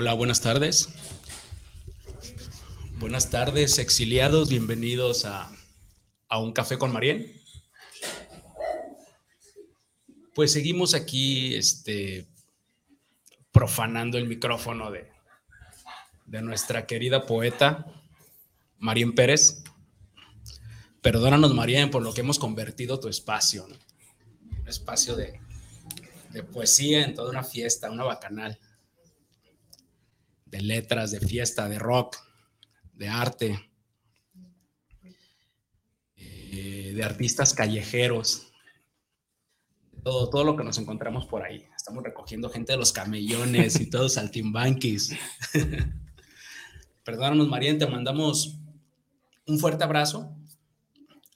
Hola, buenas tardes. Buenas tardes, exiliados, bienvenidos a, a Un Café con Marien. Pues seguimos aquí este, profanando el micrófono de, de nuestra querida poeta Marien Pérez. Perdónanos, Marien, por lo que hemos convertido tu espacio, un espacio de, de poesía en toda una fiesta, una bacanal de letras, de fiesta, de rock, de arte, eh, de artistas callejeros, todo, todo lo que nos encontramos por ahí. Estamos recogiendo gente de los camellones y todos saltimbanquis. Perdónanos, María, te mandamos un fuerte abrazo.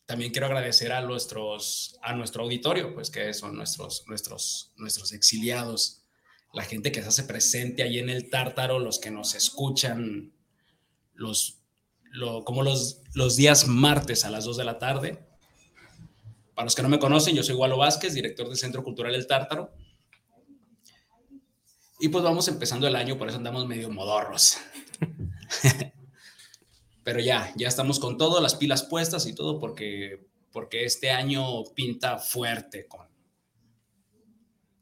También quiero agradecer a, nuestros, a nuestro auditorio, pues que son nuestros, nuestros, nuestros exiliados la gente que se hace presente ahí en el tártaro, los que nos escuchan los, lo, como los, los días martes a las 2 de la tarde. Para los que no me conocen, yo soy Walo Vázquez, director del Centro Cultural El Tártaro. Y pues vamos empezando el año, por eso andamos medio modorros. Pero ya, ya estamos con todo, las pilas puestas y todo, porque, porque este año pinta fuerte con,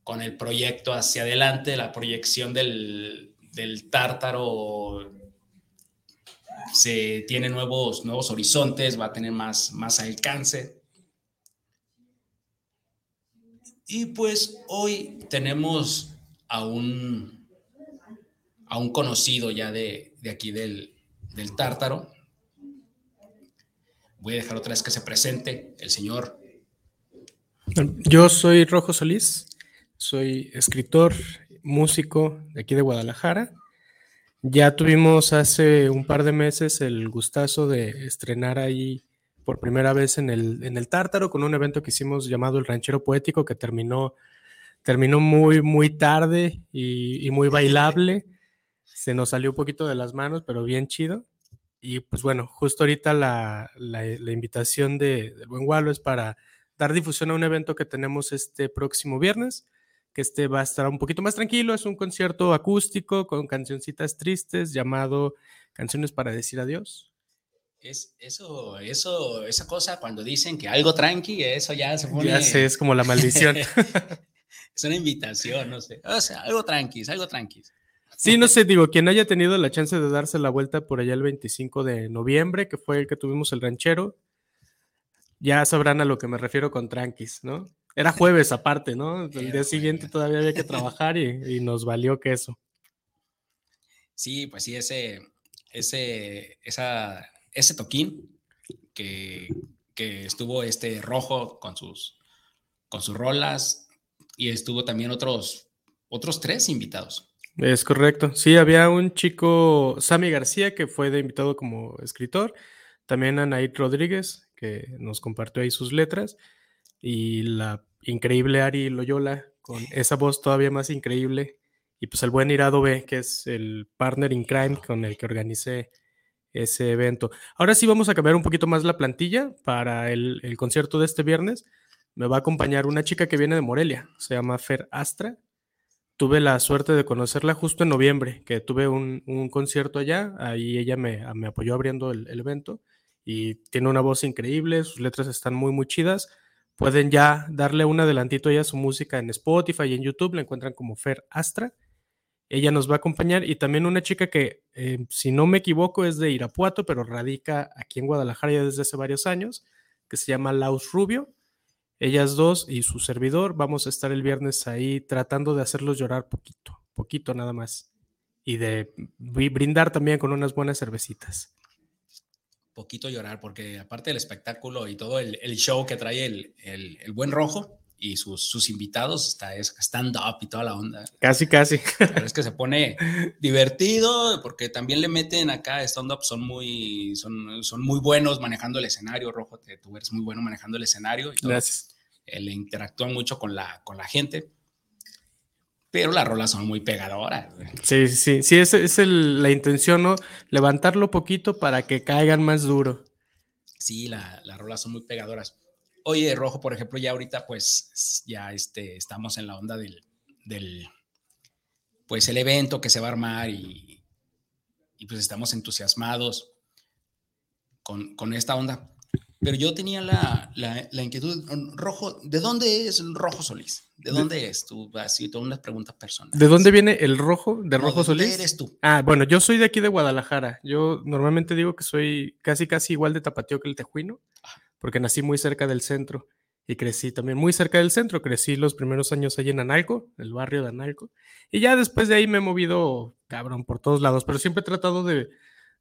con el proyecto hacia adelante, la proyección del, del tártaro se tiene nuevos, nuevos horizontes, va a tener más, más alcance. Y pues hoy tenemos a un, a un conocido ya de, de aquí del, del tártaro. Voy a dejar otra vez que se presente el señor. Yo soy Rojo Solís, soy escritor, músico de aquí de Guadalajara. Ya tuvimos hace un par de meses el gustazo de estrenar ahí por primera vez en el, en el Tártaro con un evento que hicimos llamado El Ranchero Poético que terminó, terminó muy, muy tarde y, muy bailable. Se nos salió un poquito de las manos, pero bien chido. Y pues bueno, justo ahorita la, la, invitación de, Buen Gualo es para dar difusión a un evento que tenemos este próximo viernes, que este va a estar un poquito más tranquilo, es un concierto acústico con cancioncitas tristes llamado Canciones para decir adiós. Es, eso, eso, esa cosa cuando dicen que algo tranqui, eso ya se pone... Ya sé, es como la maldición. es una invitación, no sé. O sea, algo tranqui, algo tranqui. Sí, no sé, digo, quien haya tenido la chance de darse la vuelta por allá el 25 de noviembre, que fue el que tuvimos el ranchero, ya sabrán a lo que me refiero con tranquis, ¿no? Era jueves aparte, ¿no? El día siguiente todavía había que trabajar y, y nos valió queso. Sí, pues sí, ese, ese, esa, ese toquín que, que estuvo este rojo con sus, con sus rolas y estuvo también otros, otros tres invitados. Es correcto. Sí, había un chico, Sammy García, que fue de invitado como escritor. También Anaid Rodríguez, que nos compartió ahí sus letras. Y la increíble Ari Loyola, con esa voz todavía más increíble. Y pues el buen Irado B, que es el partner in crime con el que organicé ese evento. Ahora sí vamos a cambiar un poquito más la plantilla para el, el concierto de este viernes. Me va a acompañar una chica que viene de Morelia, se llama Fer Astra tuve la suerte de conocerla justo en noviembre, que tuve un, un concierto allá, ahí ella me, me apoyó abriendo el, el, evento y tiene una voz increíble, sus letras están muy, muy chidas. Pueden ya darle un adelantito a su música en Spotify y en YouTube, la encuentran como Fer Astra. Ella nos va a acompañar y también una chica que, eh, si no me equivoco, es de Irapuato, pero radica aquí en Guadalajara desde hace varios años, que se llama Laus Rubio. Ellas dos y su servidor vamos a estar el viernes ahí tratando de hacerlos llorar poquito, poquito nada más. Y de brindar también con unas buenas cervecitas. Poquito llorar, porque aparte del espectáculo y todo el, show que trae el, el buen rojo, y sus, sus invitados, está es stand-up y toda la onda. Casi, casi. es que se pone divertido porque también le meten acá stand-up, son muy, son, son muy buenos manejando el escenario, Rojo, te, tú eres muy bueno manejando el escenario. Y todo. Gracias. Le interactúan mucho con la, con la gente, pero las rolas son muy pegadoras. Sí, sí, sí, esa es la intención, ¿no? Levantarlo poquito para que caigan más duro. Sí, la, las rolas son muy pegadoras. Oye, Rojo, por ejemplo, ya ahorita pues ya este, estamos en la onda del, del pues el evento que se va a armar y, y pues estamos entusiasmados con, con, esta onda. Pero yo tenía la, la, la, inquietud, Rojo, ¿de dónde es el Rojo Solís? ¿De dónde es tú? Así, todas unas preguntas personales. ¿De dónde viene el Rojo, de Rojo ¿de Solís? eres tú? Ah, bueno, yo soy de aquí de Guadalajara. Yo normalmente digo que soy casi, casi igual de tapatío que el tejuino. Porque nací muy cerca del centro y crecí también muy cerca del centro. Crecí los primeros años allí en Analco, el barrio de Analco, y ya después de ahí me he movido, cabrón, por todos lados, pero siempre he tratado de,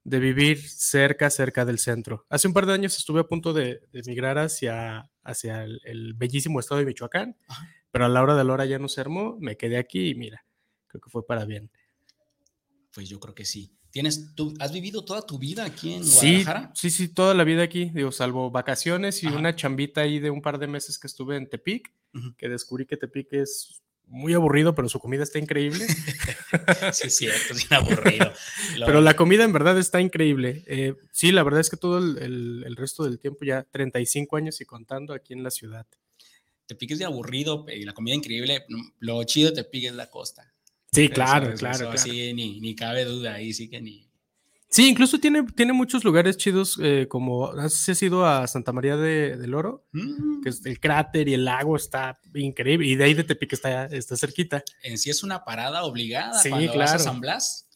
vivir cerca, cerca del centro. Hace un par de años estuve a punto de, de emigrar hacia, hacia el, bellísimo estado de Michoacán, pero a la hora de la hora ya no se armó, me quedé aquí y mira, creo que fue para bien. Pues yo creo que sí. ¿Tienes, tú, ¿Has vivido toda tu vida aquí en Guadalajara? Sí, sí, toda la vida aquí, digo, salvo vacaciones y una chambita ahí de un par de meses que estuve en Tepic, que descubrí que Tepic es muy aburrido, pero su comida está increíble. sí, es cierto, es aburrido. Pero la comida en verdad está increíble. Eh, sí, la verdad es que todo el, el, resto del tiempo, ya 35 años y contando aquí en la ciudad. Tepic es de aburrido y la comida increíble. Lo chido de Tepic es la costa. Sí, claro, claro, Sí, ni, ni, cabe duda ahí, sí que ni. Sí, incluso tiene, tiene muchos lugares chidos, eh, como has ido a Santa María de, del Oro, que es el cráter y el lago está increíble, y de ahí de Tepic está, está cerquita. En sí es una parada obligada sí, cuando claro. vas a San Blas,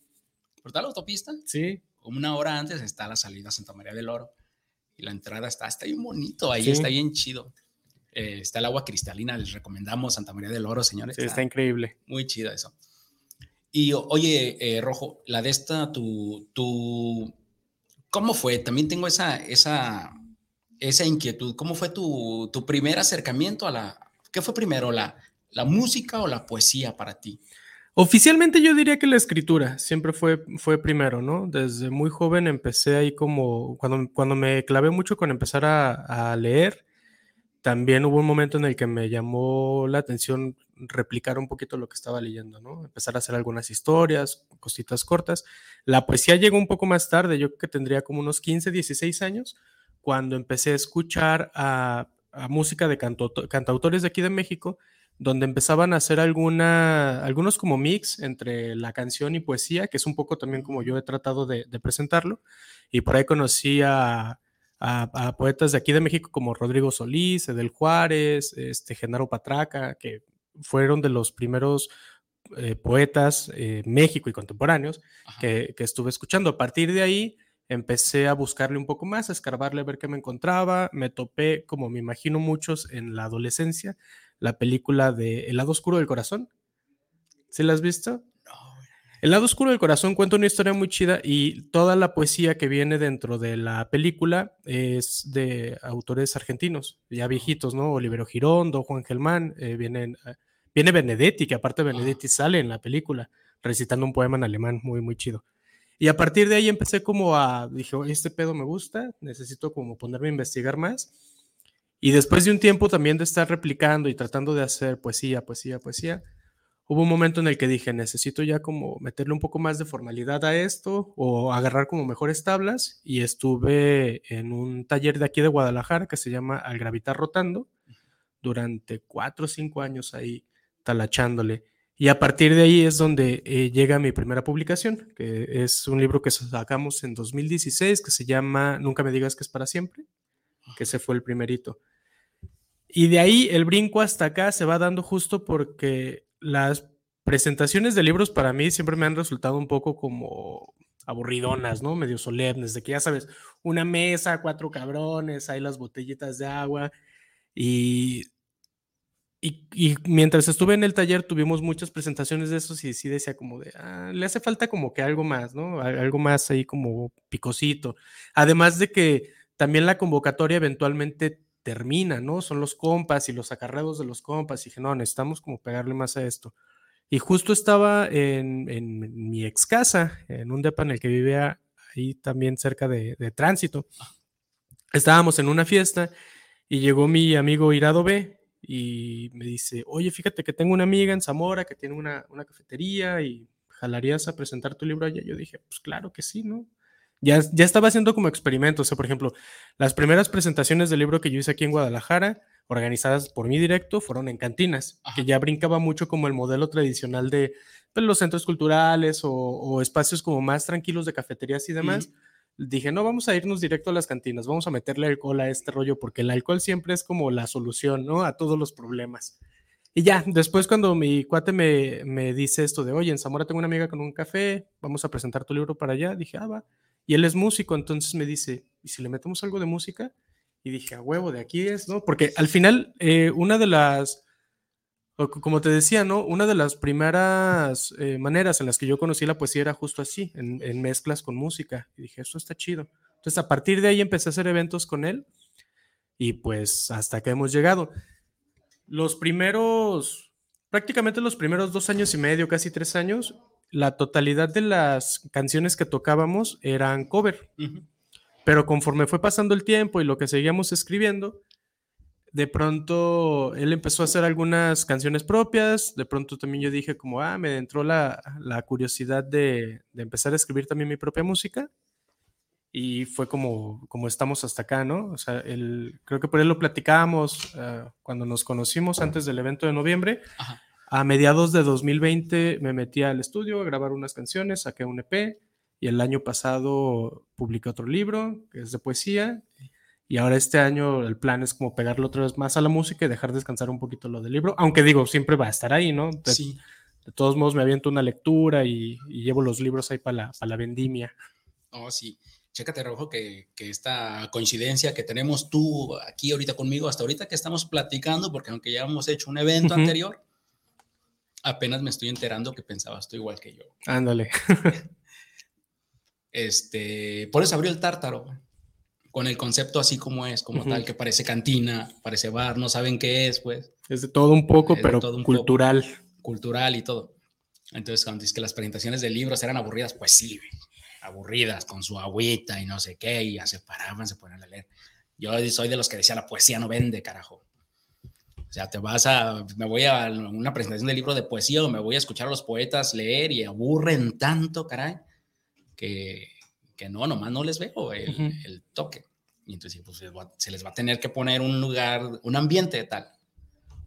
por tal autopista. Sí. Como una hora antes está la salida a Santa María del Oro, y la entrada está, está bien bonito, ahí está bien chido. Eh, está el agua cristalina, les recomendamos Santa María del Oro, señores. Sí, está increíble. Muy chido eso. Y oye, eh, Rojo, la de esta, tu, tu, ¿cómo fue? También tengo esa, esa, esa inquietud. ¿Cómo fue tu, tu primer acercamiento a la, qué fue primero, la, la música o la poesía para ti? Oficialmente yo diría que la escritura siempre fue, fue primero, ¿no? Desde muy joven empecé ahí como, cuando, cuando me clavé mucho con empezar a, a leer, también hubo un momento en el que me llamó la atención replicar un poquito lo que estaba leyendo, ¿no? Empezar a hacer algunas historias, cositas cortas. La poesía llegó un poco más tarde, yo que tendría como unos 15, 16 años, cuando empecé a escuchar a, música de cantautores de aquí de México, donde empezaban a hacer alguna, algunos como mix entre la canción y poesía, que es un poco también como yo he tratado de, presentarlo. Y por ahí conocí a a, poetas de aquí de México como Rodrigo Solís, Edel Juárez, este, Genaro Patraca, que fueron de los primeros eh, poetas eh, México y contemporáneos que, estuve escuchando. A partir de ahí empecé a buscarle un poco más, a escarbarle a ver qué me encontraba. Me topé, como me imagino muchos en la adolescencia, la película de El lado oscuro del corazón. ¿Sí la has visto? El lado oscuro del corazón cuenta una historia muy chida y toda la poesía que viene dentro de la película es de autores argentinos, ya viejitos, ¿no? Olivero Girondo, Juan Gelmán, eh, vienen, viene Benedetti, que aparte Benedetti sale en la película recitando un poema en alemán muy, muy chido. Y a partir de ahí empecé como a, dije, este pedo me gusta, necesito como ponerme a investigar más. Y después de un tiempo también de estar replicando y tratando de hacer poesía, poesía, poesía, hubo un momento en el que dije, necesito ya como meterle un poco más de formalidad a esto o agarrar como mejores tablas y estuve en un taller de aquí de Guadalajara que se llama Al Gravitar Rotando durante cuatro o cinco años ahí talachándole. Y a partir de ahí es donde eh, llega mi primera publicación, que es un libro que sacamos en 2016 que se llama Nunca me digas que es para siempre, que ese fue el primerito. Y de ahí el brinco hasta acá se va dando justo porque las presentaciones de libros para mí siempre me han resultado un poco como aburridonas, ¿no? Medio solemnes, de que ya sabes, una mesa, cuatro cabrones, hay las botellitas de agua y, y, mientras estuve en el taller tuvimos muchas presentaciones de esos y sí decía como de, ah, le hace falta como que algo más, ¿no? Algo más ahí como picosito. Además de que también la convocatoria eventualmente termina, ¿no? Son los compas y los acarreos de los compas y dije, no, necesitamos como pegarle más a esto. Y justo estaba en, mi ex casa, en un depa en el que vivía ahí también cerca de, tránsito. Estábamos en una fiesta y llegó mi amigo Irado B y me dice, oye, fíjate que tengo una amiga en Zamora que tiene una, una cafetería y jalarías a presentar tu libro allá. Yo dije, pues claro que sí, ¿no? Ya, ya estaba haciendo como experimentos. O sea, por ejemplo, las primeras presentaciones del libro que yo hice aquí en Guadalajara, organizadas por mí directo fueron en cantinas, que ya brincaba mucho como el modelo tradicional de pues, los centros culturales o, espacios como más tranquilos de cafeterías y demás. Dije, no, vamos a irnos directo a las cantinas, vamos a meterle alcohol a este rollo, porque el alcohol siempre es como la solución, ¿no? A todos los problemas. Y ya, después cuando mi cuate me, me dice esto de, oye, en Zamora tengo una amiga con un café, vamos a presentar tu libro para allá, dije, ah, va. Y él es músico, entonces me dice, ¿y si le metemos algo de música? Y dije, a huevo, de aquí es, ¿no? Porque al final, eh, una de las, como te decía, ¿no? Una de las primeras eh, maneras en las que yo conocí la poesía era justo así, en, mezclas con música. Y dije, eso está chido. Entonces, a partir de ahí empecé a hacer eventos con él y pues hasta que hemos llegado. Los primeros, prácticamente los primeros dos años y medio, casi tres años, la totalidad de las canciones que tocábamos eran cover. Pero conforme fue pasando el tiempo y lo que seguíamos escribiendo, de pronto él empezó a hacer algunas canciones propias, de pronto también yo dije como, ah, me entró la, curiosidad de, empezar a escribir también mi propia música y fue como, como estamos hasta acá, ¿no? O sea, el, creo que por él lo platicábamos ah, cuando nos conocimos antes del evento de noviembre. A mediados de 2020 me metí al estudio a grabar unas canciones, saqué un EP y el año pasado publiqué otro libro que es de poesía y ahora este año el plan es como pegarlo otra vez más a la música y dejar descansar un poquito lo del libro, aunque digo, siempre va a estar ahí, ¿no? De, sí. De todos modos me aviento una lectura y, llevo los libros ahí para la, para la vendimia. Oh, sí. Chécate, Rojo, que, que, esta coincidencia que tenemos tú aquí ahorita conmigo, hasta ahorita que estamos platicando, porque aunque ya hemos hecho un evento anterior, apenas me estoy enterando que pensabas tú igual que yo. Ándale. Este, por eso abrió el tártaro, con el concepto así como es, como tal, que parece cantina, parece bar, no saben qué es, pues. Es de todo un poco, pero cultural. cultural y todo. Entonces, cuando dices que las presentaciones de libros eran aburridas, pues sí, aburridas, con su agüita y no sé qué, y ya se paraban, se ponían a leer. Yo soy de los que decía, la poesía no vende, carajo. O sea, te vas a, me voy a una presentación de libro de poesía o me voy a escuchar a los poetas leer y aburren tanto, caray que, que no, nomás no les veo el, toque. Y entonces pues, se les va a tener que poner un lugar, un ambiente tal,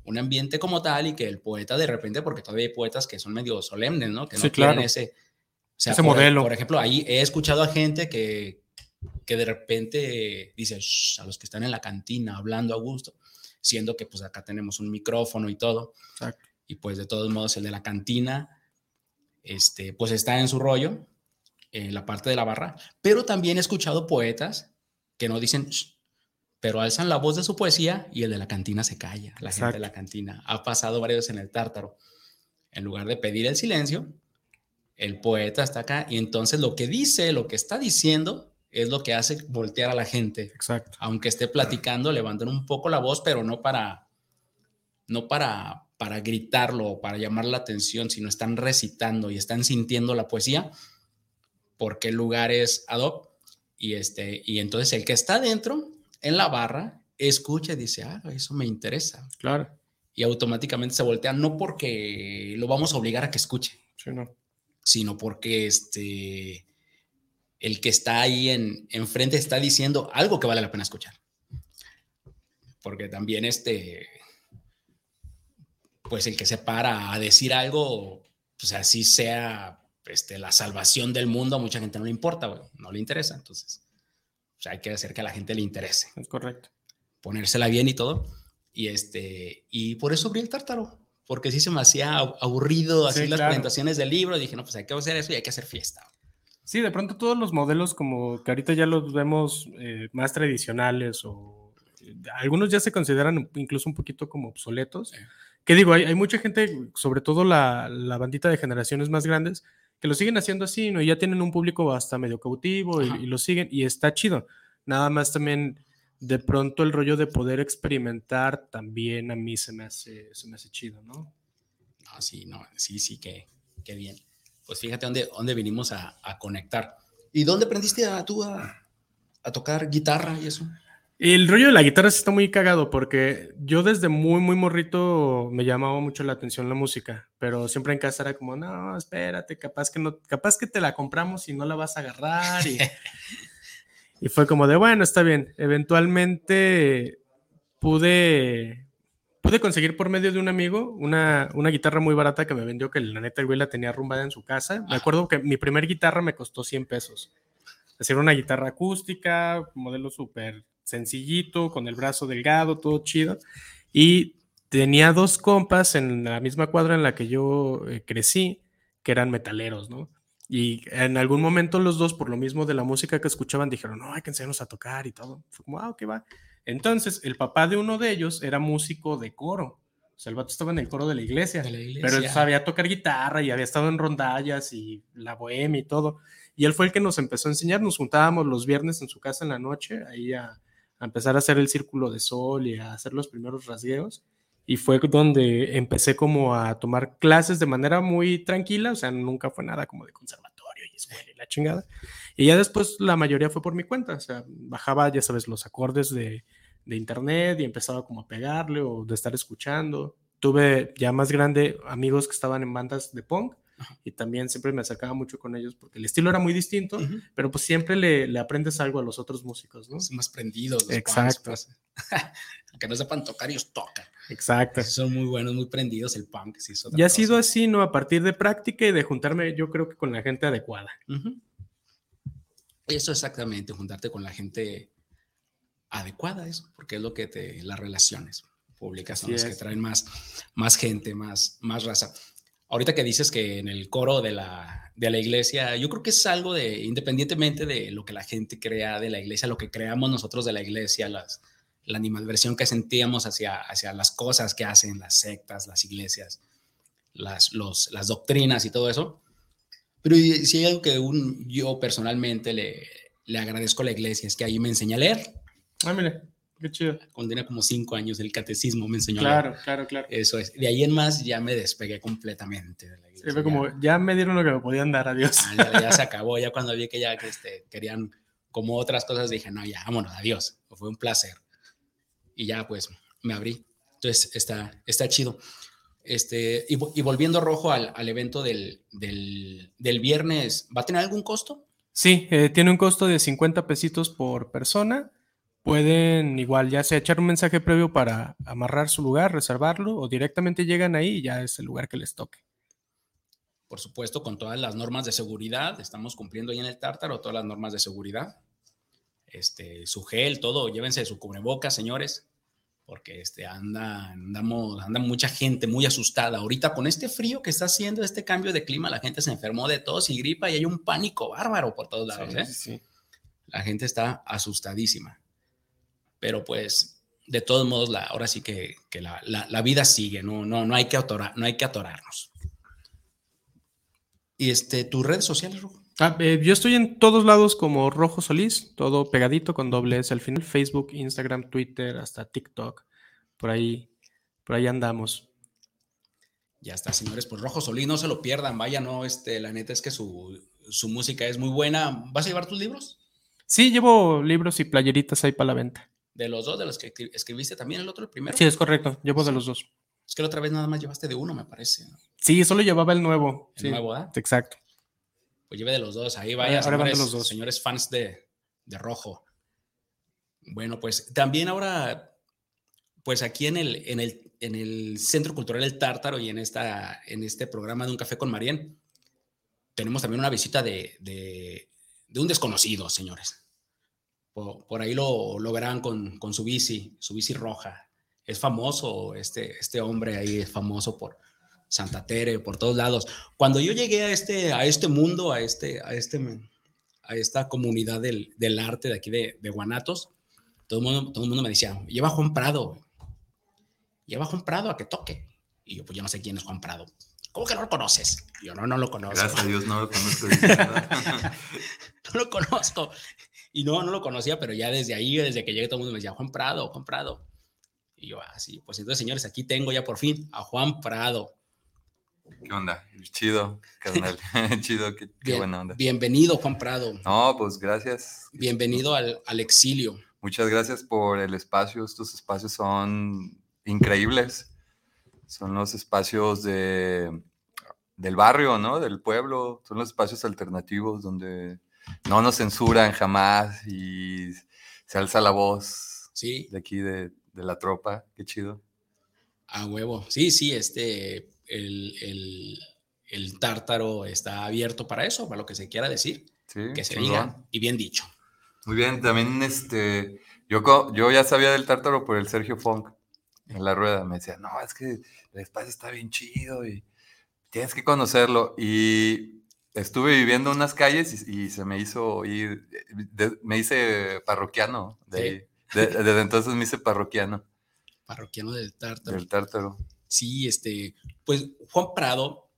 un ambiente como tal y que el poeta de repente, porque todavía hay poetas que son medio solemnes, ¿no? Que no tienen ese, ese modelo. Por ejemplo, ahí he escuchado a gente que, que de repente dice a los que están en la cantina hablando a gusto, siendo que pues acá tenemos un micrófono y todo. Y pues de todos modos el de la cantina, este, pues está en su rollo en la parte de la barra, pero también he escuchado poetas que no dicen, pero alzan la voz de su poesía y el de la cantina se calla, la gente de la cantina. Ha pasado varios en el tártaro. En lugar de pedir el silencio, el poeta está acá y entonces lo que dice, lo que está diciendo, es lo que hace voltear a la gente. Exacto. Aunque esté platicando, levantan un poco la voz, pero no para, no para, para gritarlo o para llamar la atención, sino están recitando y están sintiendo la poesía porque el lugar es ad hoc. Y, este, y entonces el que está dentro, en la barra, escucha y dice, ah, eso me interesa. Claro. Y automáticamente se voltea, no porque lo vamos a obligar a que escuche, sino porque este, el que está ahí en, enfrente está diciendo algo que vale la pena escuchar. Porque también este, pues el que se para a decir algo, pues así sea este, la salvación del mundo a mucha gente no le importa, no le interesa. Entonces, hay que hacer que a la gente le interese. Es correcto. Ponérsela bien y todo. Y, este, y por eso abrí el tártaro. porque sí se me hacía aburrido así Sí, las claro. presentaciones del libro. Dije, no, pues hay que hacer eso y hay que hacer fiesta. Sí, de pronto todos los modelos como que ahorita ya los vemos eh, más tradicionales o eh, algunos ya se consideran incluso un poquito como obsoletos. Sí. Que digo, hay, hay mucha gente, sobre todo la, la bandita de generaciones más grandes, que lo siguen haciendo así, ¿no? Y ya tienen un público hasta medio cautivo y, lo siguen y está chido. Nada más también de pronto el rollo de poder experimentar también a mí se me hace, se me hace chido, ¿no? No, sí, no, sí, sí, qué, qué bien. Pues fíjate dónde, dónde vinimos a, a conectar. ¿Y dónde aprendiste a, tú a, a tocar guitarra y eso? El rollo de la guitarra está muy cagado porque yo desde muy, muy morrito me llamaba mucho la atención la música, pero siempre en casa era como, no, espérate, capaz que no, capaz que te la compramos y no la vas a agarrar. Y, y fue como de, bueno, está bien. Eventualmente pude, pude conseguir por medio de un amigo una, una guitarra muy barata que me vendió, que la neta el güey la tenía arrumbada en su casa. Me acuerdo que mi primer guitarra me costó 100 pesos. Hacer una guitarra acústica, modelo súper sencillito, con el brazo delgado, todo chido. Y tenía dos compas en la misma cuadra en la que yo eh, crecí, que eran metaleros, ¿no? Y en algún momento los dos, por lo mismo de la música que escuchaban, dijeron, no, hay que enseñarnos a tocar y todo. Fue como, ah, ok, va. Entonces, el papá de uno de ellos era músico de coro. O sea, el vato estaba en el coro de la iglesia. De la iglesia. Pero él sabía tocar guitarra y había estado en rondallas y la bohemia y todo. Y él fue el que nos empezó a enseñar. Nos juntábamos los viernes en su casa en la noche, ahí a, a empezar a hacer el círculo de sol y a hacer los primeros rasgueos. Y fue donde empecé como a tomar clases de manera muy tranquila, o sea, nunca fue nada como de conservatorio y escuela y la chingada. Y ya después la mayoría fue por mi cuenta, o sea, bajaba, ya sabes, los acordes de, de internet y empezaba como a pegarle o de estar escuchando. Tuve ya más grande amigos que estaban en bandas de punk y también siempre me acercaba mucho con ellos porque el estilo era muy distinto, pero pues siempre le, le aprendes algo a los otros músicos, ¿no? Son más prendidos. los Exacto. punks, pues. Aunque no sepan tocar, ellos tocan. Exacto. Son muy buenos, muy prendidos el punk. Sí, es otra Y ha sido así, ¿no? A partir de práctica y de juntarme, yo creo que con la gente adecuada. Eso exactamente, juntarte con la gente adecuada, eso, porque es lo que te, las relaciones públicas son Así las que traen más, más gente, más, más raza. Ahorita que dices que en el coro de la, de la iglesia, yo creo que es algo de, independientemente de lo que la gente crea de la iglesia, lo que creamos nosotros de la iglesia, la animadversión que sentíamos hacia, hacia las cosas que hacen las sectas, las iglesias, las, los, las doctrinas y todo eso. Pero si hay algo que un, yo personalmente le, le agradezco a la iglesia es que ahí me enseña a leer. Ah, mire, qué chido. Cuando tenía como cinco años, el catecismo me enseñó. Claro, claro, claro. Eso es. De ahí en más ya me despegué completamente de la Sí, iglesia. fue como, ya me dieron lo que me podían dar, adiós. Ya, ya- ya se acabó. Ya cuando vi que ya que este, querían como otras cosas, dije, no, ya, vámonos, adiós. Fue un placer. Y ya pues me abrí. Entonces está, está chido. Este, y, y volviendo rojo al, al evento del, del, del viernes, ¿va a tener algún costo? Sí, eh, tiene un costo de 50 pesitos por persona. Pueden igual ya sea echar un mensaje previo para amarrar su lugar, reservarlo, o directamente llegan ahí y ya es el lugar que les toque. por supuesto, con todas las normas de seguridad. Estamos cumpliendo ahí en el tártaro todas las normas de seguridad. Este, su gel, todo, llévense su cubrebocas, señores, porque este, anda, andamos, anda mucha gente muy asustada. Ahorita con este frío que está haciendo, este cambio de clima, la gente se enfermó de tos y gripa y hay un pánico bárbaro por todos lados. ¿eh? Sí. La gente está asustadísima. Pero pues, de todos modos, la, ahora sí que, que la, la- la vida sigue, no, no, no, hay que atorar, no hay que atorarnos. Y este, tus redes sociales, Rujo? Ah, eh, yo estoy en todos lados como Rojo Solís, todo pegadito con doble S al final, Facebook, Instagram, Twitter, hasta TikTok. Por ahí, por ahí andamos. Ya está, señores, pues Rojo Solís, no se lo pierdan, vaya, no, este, la neta es que su, su música es muy buena. ¿Vas a llevar tus libros? Sí, llevo libros y playeritas ahí para la venta. De los dos, de los que escri- escribiste también, el otro, el primero. Sí, es correcto, llevo de los dos. Es que la otra vez nada más llevaste de uno, me parece. ¿no? Sí, solo llevaba el nuevo. El sí, nuevo, ¿ah? Exacto. Pues lleve de los dos, ahí vaya, ahora van de señores, los dos. señores fans de, de Rojo. Bueno, pues también ahora, pues aquí en el, en el, en el Centro Cultural El Tártaro y en, esta, en este programa de Un Café con Marien, tenemos también una visita de, de, de un desconocido, señores. Por, por ahí lo, lo verán con, con su bici, su bici roja, es famoso, este, este hombre ahí es famoso por Santa Tere, por todos lados. Cuando yo llegué a este, a este mundo, a, este, a, este, a esta comunidad del, del arte de aquí de, de Guanatos, todo el, mundo, todo el mundo me decía, lleva Juan Prado, lleva Juan Prado a que toque. Y yo, pues yo no sé quién es Juan Prado. ¿Cómo que no lo conoces? Y yo, no, no lo conozco. Gracias a Dios no lo conozco. no lo conozco. Y no, no lo conocía, pero ya desde ahí, desde que llegué, todo el mundo me decía, Juan Prado, Juan Prado. Y yo, así, ah, pues entonces, señores, aquí tengo ya por fin a Juan Prado. ¿Qué onda? Chido, carnal. Chido, qué, buena onda. Bienvenido, Juan Prado. No, pues gracias. Bienvenido al, al exilio. Muchas gracias por el espacio. Estos espacios son increíbles. Son los espacios de, del barrio, ¿no? Del pueblo. Son los espacios alternativos donde no nos censuran jamás y se alza la voz sí. de aquí de, de la tropa. Qué chido. A huevo. Sí, sí, este, el, el, el, tártaro está abierto para eso, para lo que se quiera decir. Sí, que se diga y bien dicho. Muy bien, también este, yo, yo ya sabía del tártaro por el Sergio Funk en la rueda. Me decía, no, es que el espacio está bien chido y tienes que conocerlo. Y estuve viviendo unas calles y, se me hizo ir, me hice parroquiano. desde entonces me hice parroquiano. Parroquiano del tártaro. Del tártaro. Sí, este, pues Juan Prado.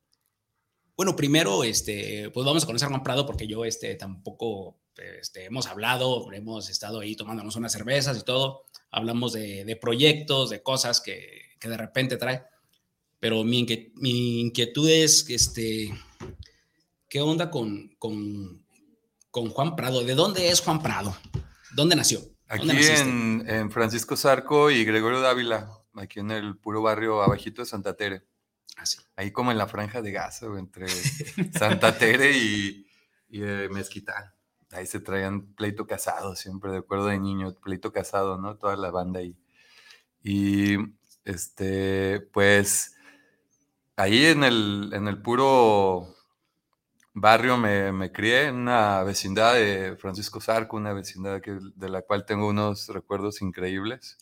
Bueno, primero, este, pues vamos a conocer a Juan Prado porque yo, este, tampoco, este, hemos hablado, hemos estado ahí tomándonos unas cervezas y todo. Hablamos de, proyectos, de cosas que, que, de repente trae. Pero mi, mi inquietud es, este, ¿qué onda con, con, con, Juan Prado? ¿De dónde es Juan Prado? ¿Dónde nació? Aquí en, en, Francisco Zarco y Gregorio Dávila, aquí en el puro barrio abajito de Santa Tere. Ah, sí. Ahí como en la franja de gas, entre Santa Tere y, y eh, Mezquital. Ahí se traían pleito casado, siempre de acuerdo de niño, pleito casado, ¿no? Toda la banda ahí. Y este, pues ahí en el, en el puro barrio me, me, crié en una vecindad de Francisco Zarco, una vecindad que, de la cual tengo unos recuerdos increíbles.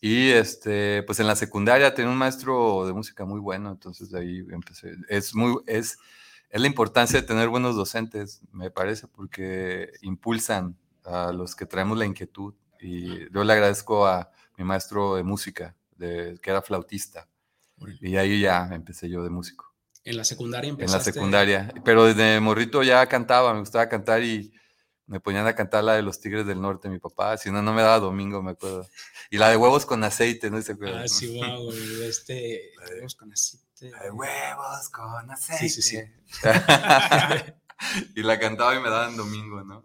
Y este, pues en la secundaria tenía un maestro de música muy bueno, entonces de ahí empecé. Es, muy, es, es la importancia de tener buenos docentes, me parece, porque impulsan a los que traemos la inquietud. Y yo le agradezco a mi maestro de música, de, que era flautista. Y ahí ya empecé yo de músico. ¿En la secundaria empezaste? En la secundaria. Pero desde morrito ya cantaba, me gustaba cantar y me ponían a cantar la de los Tigres del Norte, mi papá. Si no, no me daba domingo, me acuerdo. Y la de huevos con aceite, ¿no se? Ah, sí, wow, este. huevos con aceite. La de huevos con aceite. Sí, sí, sí. y la cantaba y me daban domingo, ¿no?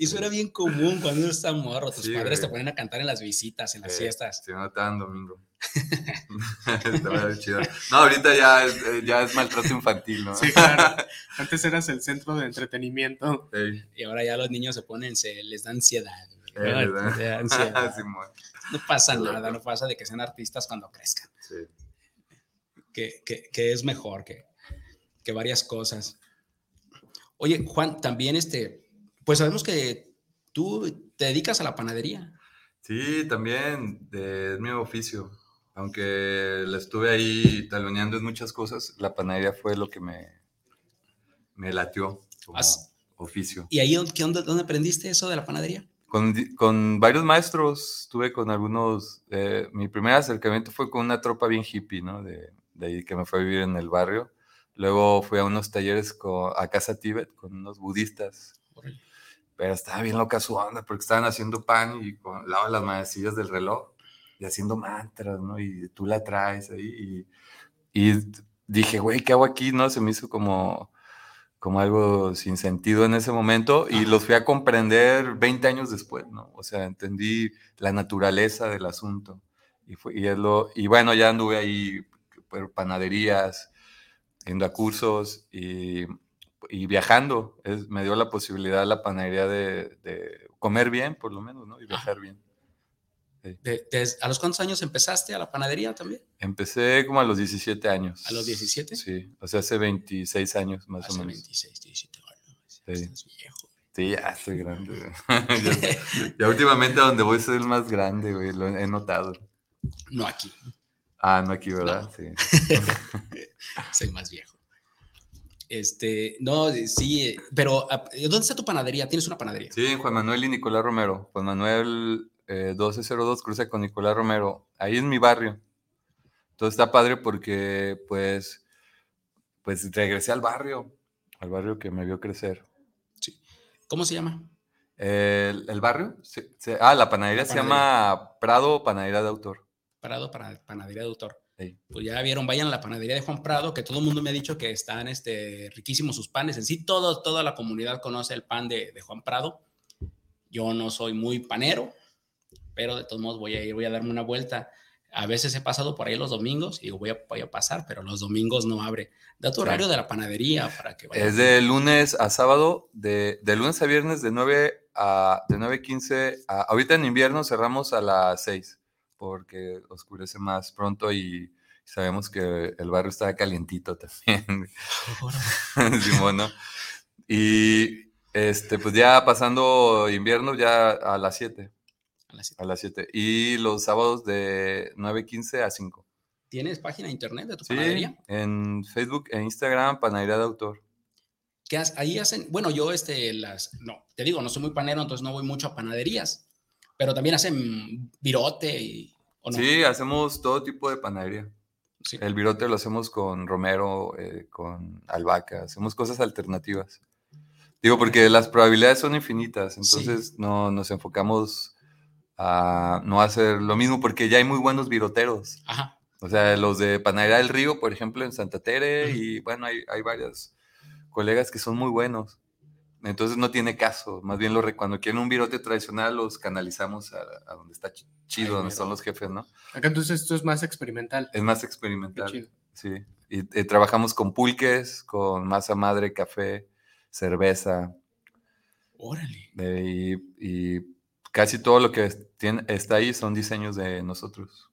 Y eso era bien común cuando uno estaba morro. Tus padres te ponían a cantar en las visitas, en las fiestas. Sí, no te dan domingo. chido. No, ahorita ya es, eh, ya es maltrato infantil, ¿no? Sí, claro. Antes eras el centro de entretenimiento. Y ahora ya los niños se ponen, se les da ansiedad. Eh, ansiedad. no pasa nada, no pasa de que sean artistas cuando crezcan. Sí. Que, que, que es mejor que, que varias cosas. Oye, Juan, también este, pues sabemos que tú te dedicas a la panadería. Sí, también es mi oficio. Aunque la estuve ahí taloneando en muchas cosas, la panadería fue lo que me, me latió como oficio. ¿Y ahí dónde, dónde aprendiste eso de la panadería? Con, con varios maestros, tuve con algunos. Eh, mi primer acercamiento fue con una tropa bien hippie, ¿no? De, de ahí que me fue a vivir en el barrio. Luego fui a unos talleres con, a Casa Tíbet con unos budistas pero estaba bien loca su onda porque estaban haciendo pan y con lava las manecillas del reloj y haciendo mantras, ¿no? Y tú la traes ahí y, y dije, güey, ¿qué hago aquí? ¿No? Se me hizo como, como algo sin sentido en ese momento y los fui a comprender 20 años después, ¿no? O sea, entendí la naturaleza del asunto. Y, fue, y, es lo, y bueno, ya anduve ahí por panaderías, yendo a cursos y y viajando, es, me dio la posibilidad la panadería de, de, comer bien, por lo menos, ¿no? Y viajar bien. ¿A los cuántos años empezaste a la panadería también? Empecé como a los 17 años. ¿A los 17? Sí, o sea, hace 26 años más o menos. 26, 17 años. Sí. viejo. Sí, ya estoy grande. ya, últimamente donde voy soy el más grande, güey, lo he notado. No aquí. Ah, no aquí, ¿verdad? No. Sí. Soy más viejo. Este, no, sí, pero ah, ¿dónde está tu panadería? ¿Tienes una panadería? Sí, Juan Manuel y Nicolás Romero. Juan Manuel eh, 1202 cruza con Nicolás Romero. Ahí en mi barrio. Entonces está padre porque, pues, pues regresé al barrio, al barrio que me vio crecer. ¿Cómo se llama? El, el barrio, ah, la panadería La se llama Prado Panadería de Autor. Prado para Panadería de Autor. Ahí. Pues ya vieron, vayan a la panadería de Juan Prado, que todo el mundo me ha dicho que están este, riquísimos sus panes. En sí, todo, toda la comunidad conoce el pan de, de Juan Prado. Yo no soy muy panero, pero de todos modos voy a ir, voy a darme una vuelta. A veces he pasado por ahí los domingos y digo, voy a, voy a pasar, pero los domingos no abre. Da tu Sí. horario de la panadería para que vayan. Es de lunes a sábado, de, de lunes a viernes de 9 a de 9.15 a... Ahorita en invierno cerramos a las 6 porque oscurece más pronto y sabemos que el barrio está calientito también. Simón, ¿no? Y este, pues ya pasando invierno ya a las 7, A las siete. a las 7. Y los sábados de 9.15 a 5. ¿Tienes página de internet de tu Sí, panadería? en Facebook e Instagram, Panadería de Autor. ¿Qué has- ahí hacen? Bueno, yo este, las, no, te digo, no soy muy panero, entonces no voy mucho a panaderías, pero también hacen virote y, ¿o no? Sí, hacemos todo tipo de panadería. Sí. El virote lo hacemos con romero, eh, con albahaca, hacemos cosas alternativas. Digo, porque las probabilidades son infinitas, Sí. entonces no nos enfocamos a no hacer lo mismo, porque ya hay muy buenos viroteros. Ajá. O sea, los de Panadería del Río, por ejemplo, en Santa Tere, y bueno, hay, hay varios colegas que son muy buenos. Entonces no tiene caso. Más bien lo cuando quieren un virote tradicional los canalizamos a, a donde está chi- chido, donde mero. son los jefes, ¿no? Acá entonces esto es más experimental. Es más Qué experimental. chido. Sí. Y, y trabajamos con pulques, con masa madre, café, cerveza, Órale. eh, y, y casi todo lo que tiene- está ahí son diseños de nosotros.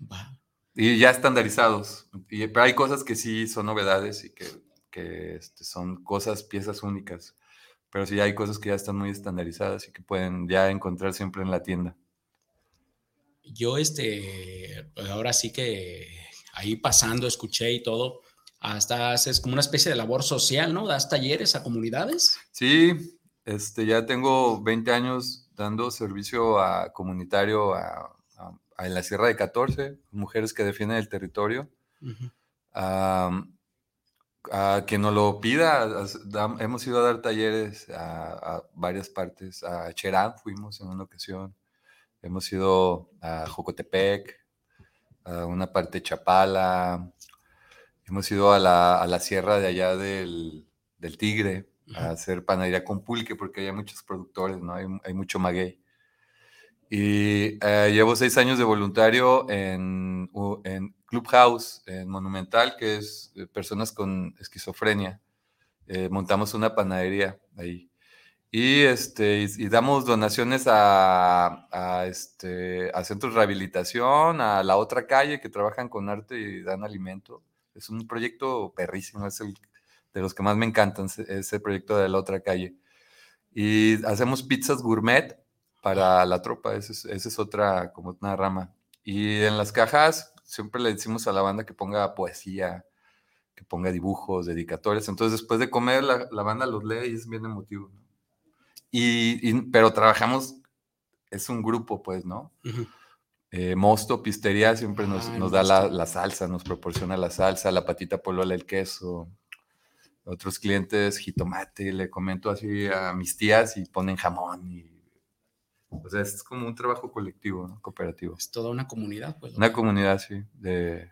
Va. Y ya estandarizados. Y, pero hay cosas que sí son novedades y que, que, este, son cosas, piezas únicas. Pero sí hay cosas que ya están muy estandarizadas y que pueden ya encontrar siempre en la tienda. Yo, este, pues ahora sí que ahí pasando, escuché y todo, hasta haces como una especie de labor social, ¿no? Das talleres a comunidades. Sí, este, ya tengo 20 años dando servicio a comunitario a, a- a- en la Sierra de 14, mujeres que defienden el territorio. a, a quien nos lo pida, hemos ido a dar talleres a, a varias partes. A Cherán fuimos en una ocasión. Hemos ido a Jocotepec, a una parte de Chapala. Hemos ido a la, a la sierra de allá del, del Tigre a hacer panadería con pulque porque hay muchos productores, ¿no? Hay, hay mucho maguey. Y eh, llevo seis años de voluntario en, en Clubhouse, en Monumental, que es de personas con esquizofrenia. Eh, montamos una panadería ahí. Y, este, y, damos donaciones a, este, a centros de rehabilitación, a la otra calle que trabajan con arte y dan alimento. Es un proyecto perrísimo, es el de los que más me encantan, ese- proyecto de la otra calle. Y hacemos pizzas gourmet para la tropa, esa es, es otra, como una rama. Y en las cajas siempre le decimos a la banda que ponga poesía, que ponga dibujos, dedicatorias. Entonces después de comer la, la banda los lee y es bien emotivo. ¿no? Y, y- pero trabajamos, es un grupo pues, ¿no? Eh, Mosto Pistería siempre nos, Ah, nos da la, la salsa, nos proporciona la salsa, la patita polola, el queso. Otros clientes, jitomate, le comento así a mis tías y ponen jamón. Y, o sea, es como un trabajo colectivo, ¿no? Cooperativo. Es toda una comunidad, pues. Una comunidad, sí. De,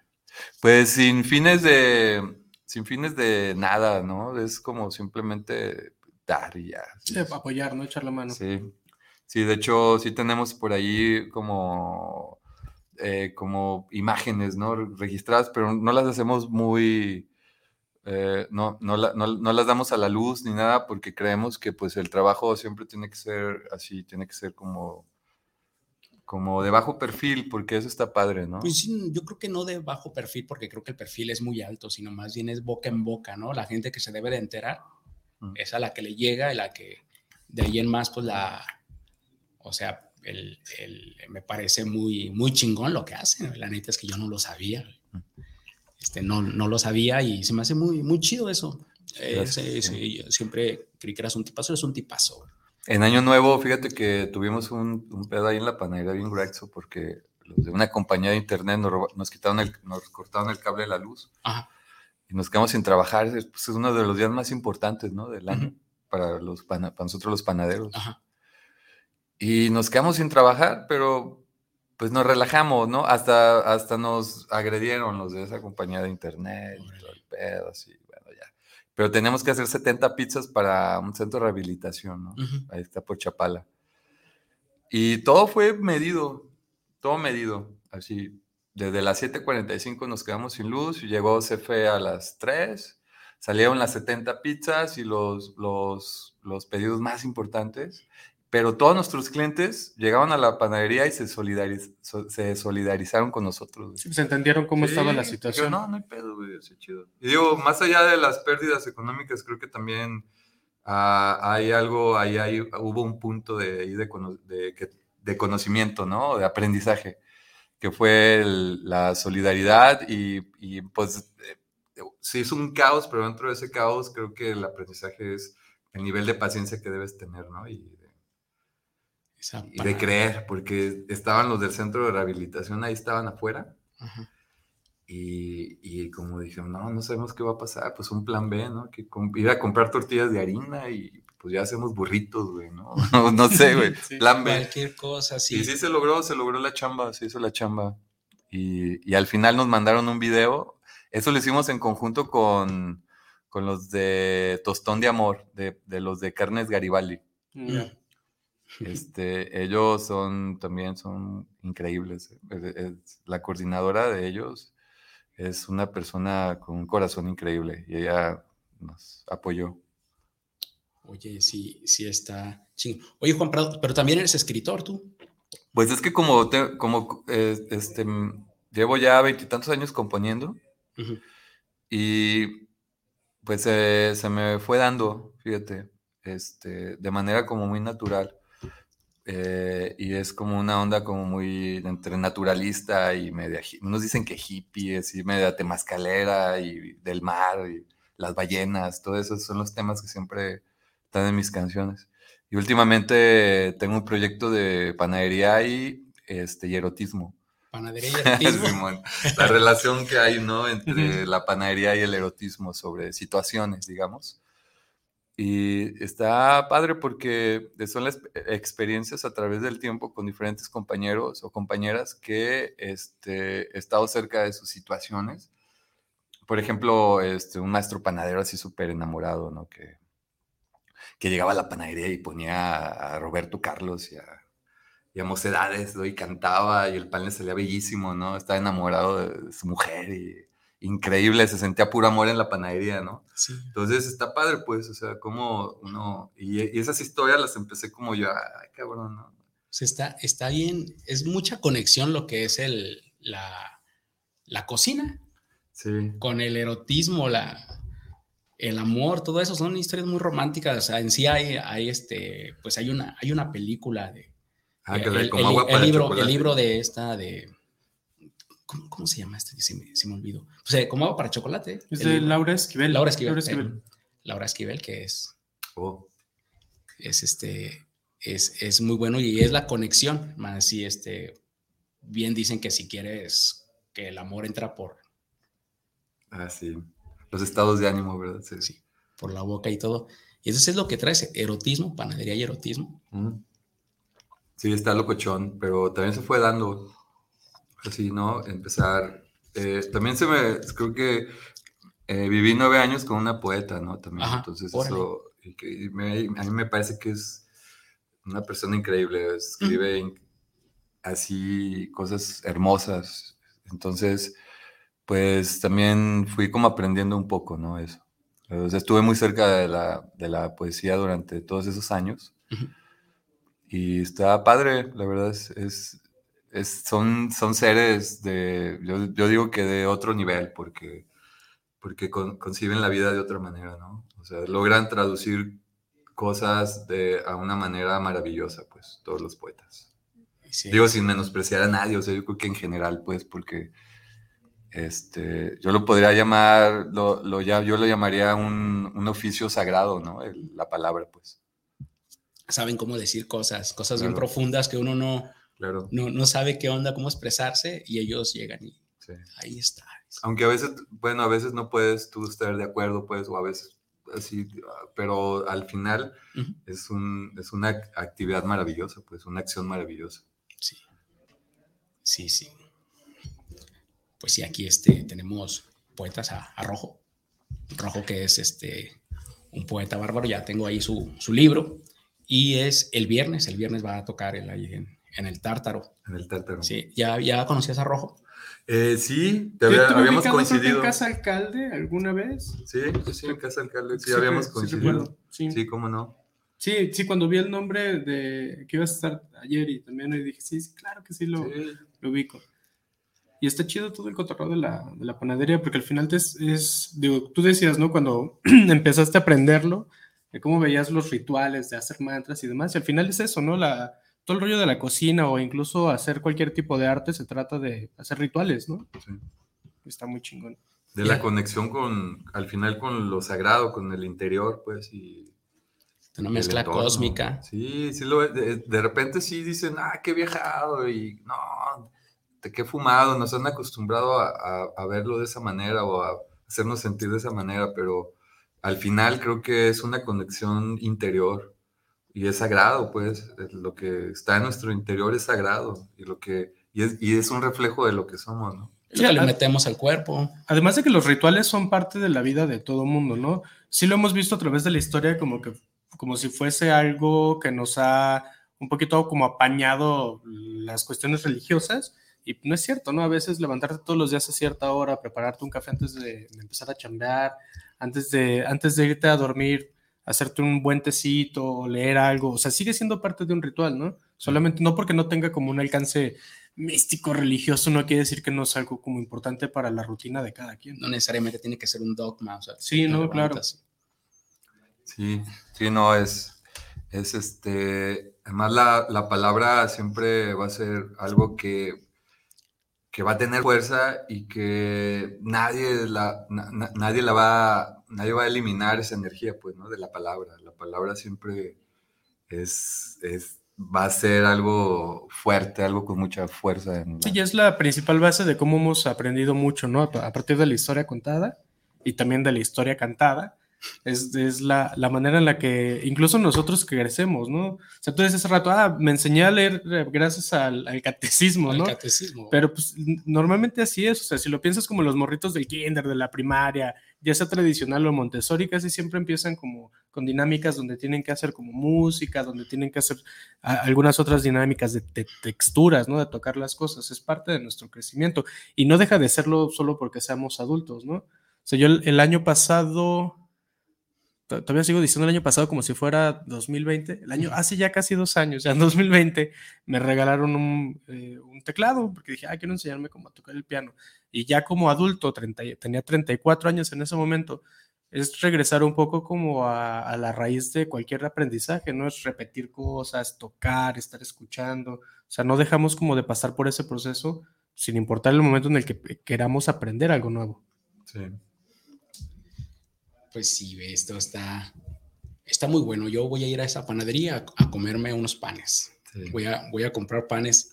pues sin fines de, sin fines de nada, ¿no? Es como simplemente dar y ya. Sí, apoyar, ¿no? Echar la mano. Sí, sí, de hecho, sí tenemos por ahí como, eh, como imágenes, ¿no? Registradas, pero no las hacemos muy, eh, no, no, la- no- no las damos a la luz ni nada porque creemos que pues el trabajo siempre tiene que ser así, tiene que ser como, como de bajo perfil, porque eso está padre, ¿no? Pues sí, yo creo que no de bajo perfil, porque creo que el perfil es muy alto, sino más bien es boca en boca, ¿no? La gente que se debe de enterar es a la que le llega y la que de ahí en más, pues la, o sea, el, el- me parece muy, muy chingón lo que hacen. La neta es que yo no lo sabía. Este, no, no lo sabía y se me hace muy, muy chido eso. Gracias, sí, sí. sí, yo siempre creí que eras un tipazo, eres un tipazo. En Año Nuevo, fíjate que tuvimos un, un pedo ahí en la panadería bien grueso porque los de una compañía de internet nos, nos quitaron el, nos cortaron el cable de la luz Ajá. y nos quedamos sin trabajar. Es, pues, es uno de los días más importantes, ¿no? Del año para, los para nosotros los panaderos. Ajá. Y nos quedamos sin trabajar, pero pues nos relajamos, ¿no? Hasta, hasta nos agredieron los de esa compañía de internet y todo el pedo, así, bueno, ya. Pero teníamos que hacer 70 pizzas para un centro de rehabilitación, ¿no? Ujú. Ahí está por Chapala. Y todo fue medido, todo medido, así. Desde las 7:45 nos quedamos sin luz y llegó CFE a las 3. Salieron las 70 pizzas y los, los, los pedidos más importantes. Pero todos nuestros clientes llegaban a la panadería y se, solidariz- so- se solidarizaron con nosotros. güey. Sí, pues entendieron cómo estaba la Sí, situación. dijeron, no, no hay pedo, güey, así chido. Y digo, más allá de las pérdidas económicas, creo que también ah, hay algo, ahí hay, hubo un punto de, de, de, de conocimiento, ¿no? De aprendizaje, que fue el- la solidaridad y, y, pues eh, sí es un caos, pero dentro de ese caos creo que el aprendizaje es el nivel de paciencia que debes tener, ¿no? Y y de creer, porque estaban los del centro de rehabilitación, ahí estaban afuera. Ajá. Y, y como dijeron, no, no sabemos qué va a pasar, pues un plan B, ¿no? Que ir a comprar tortillas de harina y pues ya hacemos burritos, güey, ¿no? no, no sé, güey. Sí. Plan B. Cualquier cosa así. Y sí se logró, se logró la chamba, se hizo la chamba. Y, y al final nos mandaron un video. Eso lo hicimos en conjunto con, con los de Tostón de Amor, de, de los de Carnes Garibaldi. Ya. Este, ellos son también son increíbles. Es- es- la coordinadora de ellos es una persona con un corazón increíble y ella nos apoyó. Oye, sí, sí está ching. Oye, Juan Prado, pero también eres escritor tú. Pues es que como, te- como eh, este, mm, llevo ya veintitantos años componiendo y pues eh, se me fue dando, fíjate, este, de manera como muy natural. Eh, y es como una onda como muy entre naturalista y media, unos dicen que hippie, así media temascalera y del mar y las ballenas, todo eso son los temas que siempre están en mis canciones. Y últimamente tengo un proyecto de panadería y, este, y erotismo. Panadería y erotismo. La relación que hay, ¿no? Entre la panadería y el erotismo sobre situaciones, digamos. Y está padre porque son las experiencias a través del tiempo con diferentes compañeros o compañeras que este, he estado cerca de sus situaciones. Por ejemplo, este, un maestro panadero así súper enamorado, ¿no? Que, que llegaba a la panadería y ponía a Roberto Carlos y a, y a Mocedades, ¿no? y cantaba y el pan le salía bellísimo, ¿no? Estaba enamorado de, de su mujer y increíble, se sentía puro amor en la panadería, ¿no? Sí. Entonces está padre, pues, o sea, como uno, y, y esas historias las empecé como yo, ay, cabrón, ¿no? Sea, está, está bien, es mucha conexión lo que es el, la, la cocina Sí. con el erotismo, la, el amor, todo eso son historias muy románticas. O sea, en sí hay, hay este, pues hay una, hay una película de Ah, eh, que el, como el- agua el para libro, chocolate. el libro de esta de ¿cómo, cómo se llama este? Se me, se me olvidó. O sea, como agua para chocolate. Es el de. Laura Esquivel. Laura Esquivel. Laura eh, Esquivel. Laura Esquivel, que es Oh, es este es, es muy bueno y es la conexión más si este bien dicen que si quieres que el amor entra por ah, sí. Los estados de ánimo, ¿verdad? Sí. sí, por la boca y todo y eso es lo que trae ese erotismo panadería y erotismo Mm. Sí, está locochón, pero también se fue dando, así, ¿no? Empezar, eh, también se me, creo que eh, viví nueve años con una poeta, ¿no? También, Ajá, entonces órale. eso, y que y me- a mí me parece que es una persona increíble, escribe así cosas hermosas, entonces, pues también fui como aprendiendo un poco, ¿no? Eso. O sea, estuve muy cerca de la, de la poesía durante todos esos años. Y está padre, la verdad es, es, es- son, son seres de, yo, yo digo que de otro nivel, porque, porque con- conciben la vida de otra manera, ¿no? O sea, logran traducir cosas de, a una manera maravillosa, pues, todos los poetas. sí. Digo, sin menospreciar a nadie, o sea, yo creo que en general, pues, porque este, yo lo podría llamar, lo, lo ya, yo lo llamaría un, un oficio sagrado, ¿no? El- la palabra, pues, Saben cómo decir cosas, cosas bien profundas que uno no, claro. no, no sabe qué onda, cómo expresarse y ellos llegan y sí. ahí está. Aunque a veces, bueno, a veces no puedes tú estar de acuerdo, pues, o a veces así, ah, pero al final es, un, es una ac- actividad maravillosa, pues, una acción maravillosa. Sí. Sí, sí. Pues sí, aquí este, tenemos poetas a, a Rojo. Rojo que es este, un poeta bárbaro, ya tengo ahí su, su libro. Y es el viernes, el viernes va a tocar él ahí en, en el Tártaro. En el tártaro. Sí, ¿ya, ya conocías a Rojo? Eh, sí, te había- habíamos coincidido. en Casa Alcalde alguna vez. Sí, sí, en Casa Alcalde, sí, Sí, habíamos sí coincidido. sí. Sí, cómo no. Sí, sí, cuando vi el nombre de que ibas a estar ayer y también ahí dije, sí, sí, claro que sí lo, Sí, lo ubico. Y está chido todo el cotorreo de la, de la panadería, porque al final te es, es- digo, tú decías, ¿no? Cuando empezaste a aprenderlo, de cómo veías los rituales de hacer mantras y demás, y al final es eso, ¿no? La, todo el rollo de la cocina o incluso hacer cualquier tipo de arte se trata de hacer rituales, ¿no? sí. Está muy chingón. De la conexión con, al final, con lo sagrado, con el interior, pues, y Una mezcla entorno. cósmica. Sí, sí, lo, de, de repente sí dicen, ah, qué viajado, y no, te qué fumado, nos han acostumbrado a, a- a verlo de esa manera o a hacernos sentir de esa manera, pero al final creo que es una conexión interior y es sagrado, pues, es lo que está en nuestro interior es sagrado y, lo que, y, es, y es un reflejo de lo que somos, ¿no? Es lo que le metemos al cuerpo. Además de que los rituales son parte de la vida de todo mundo, ¿no? Sí lo hemos visto a través de la historia como que como si fuese algo que nos ha un poquito como apañado las cuestiones religiosas y no es cierto, ¿no? A veces levantarte todos los días a cierta hora, prepararte un café antes de, de empezar a chambear, antes de, antes de irte a dormir, hacerte un buen tecito, leer algo, o sea, sigue siendo parte de un ritual, ¿no? Solamente no porque no tenga como un alcance místico, religioso, no quiere decir que no es algo como importante para la rutina de cada quien. No necesariamente tiene que ser un dogma. O sea, Sí, no, claro. Sí, sí, no, es, es este, además la, la palabra siempre va a ser algo que, que va a tener fuerza y que nadie la, na- na- nadie la va, nadie va a eliminar esa energía, pues, ¿no? De la palabra. La palabra siempre es, es, va a ser algo fuerte, algo con mucha fuerza. Sí, y es la principal base de cómo hemos aprendido mucho, ¿no? A a partir de la historia contada y también de la historia cantada. Es, es la, la manera en la que incluso nosotros crecemos, ¿no? O sea, tú dices hace rato, ah, me enseñé a leer eh, gracias al, al catecismo, Al ¿no? catecismo. Pero pues normalmente así es, o sea, si lo piensas como los morritos del kinder, de la primaria, ya sea tradicional o Montessori, casi siempre empiezan como con dinámicas donde tienen que hacer como música, donde tienen que hacer algunas otras dinámicas de, de texturas, ¿no? De tocar las cosas, es parte de nuestro crecimiento y no deja de serlo solo porque seamos adultos, ¿no? O sea, yo el, el año pasado, todavía sigo diciendo el año pasado como si fuera 2020, el año, hace ya casi dos años, ya en 2020, me regalaron un, eh, un teclado, porque dije, ah, quiero enseñarme cómo tocar el piano. Y ya como adulto, 30 y- tenía 34 años en ese momento, es regresar un poco como a, a la raíz de cualquier aprendizaje, ¿no? Es repetir cosas, tocar, estar escuchando. O sea, no dejamos como de pasar por ese proceso sin importar el momento en el que queramos aprender algo nuevo. Sí. Pues sí, esto está, está muy bueno. Yo voy a ir a esa panadería a, a comerme unos panes. sí. Voy a, voy a comprar panes.